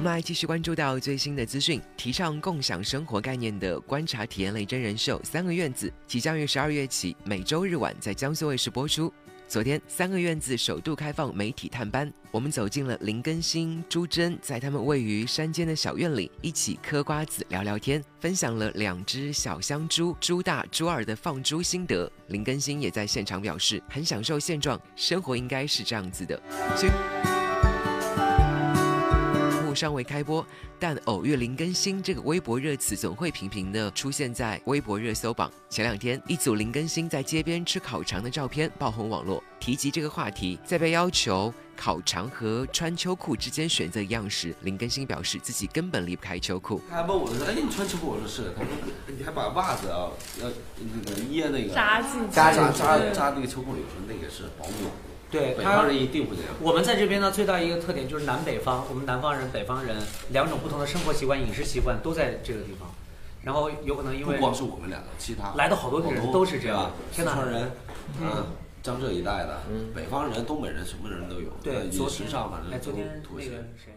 我们来继续关注到最新的资讯，提倡共享生活概念的观察体验类真人秀《三个院子》即将于十二月起每周日晚在江苏卫视播出。昨天，三个院子首度开放媒体探班，我们走进了林更新、朱桢在他们位于山间的小院里，一起嗑瓜子、聊聊天，分享了两只小香猪猪大、猪二的放猪心得。林更新也在现场表示，很享受现状，生活应该是这样子的。尚未开播，但偶遇林更新这个微博热词总会频频的出现在微博热搜榜。前两天，一组林更新在街边吃烤肠的照片爆红网络。提及这个话题，在被要求烤肠和穿秋裤之间选择一样时，林更新表示自己根本离不开秋裤。他还问我说：“哎，你穿秋裤？”我说：“是。”他说：“你还把袜子啊要那个掖那个扎进扎扎扎扎那个秋裤里，我说那个是保姆。”对，北方人一定不这样。我们在这边呢，最大一个特点就是南北方，我们南方人、北方人两种不同的生活习惯、饮食习惯都在这个地方。然后有可能因为不光是我们两个，其他来的好多人都是这样。四川人，嗯，江浙一带的，北方人、东北人，什么人都有。对，饮食上反正哎，昨天妥协。那个谁？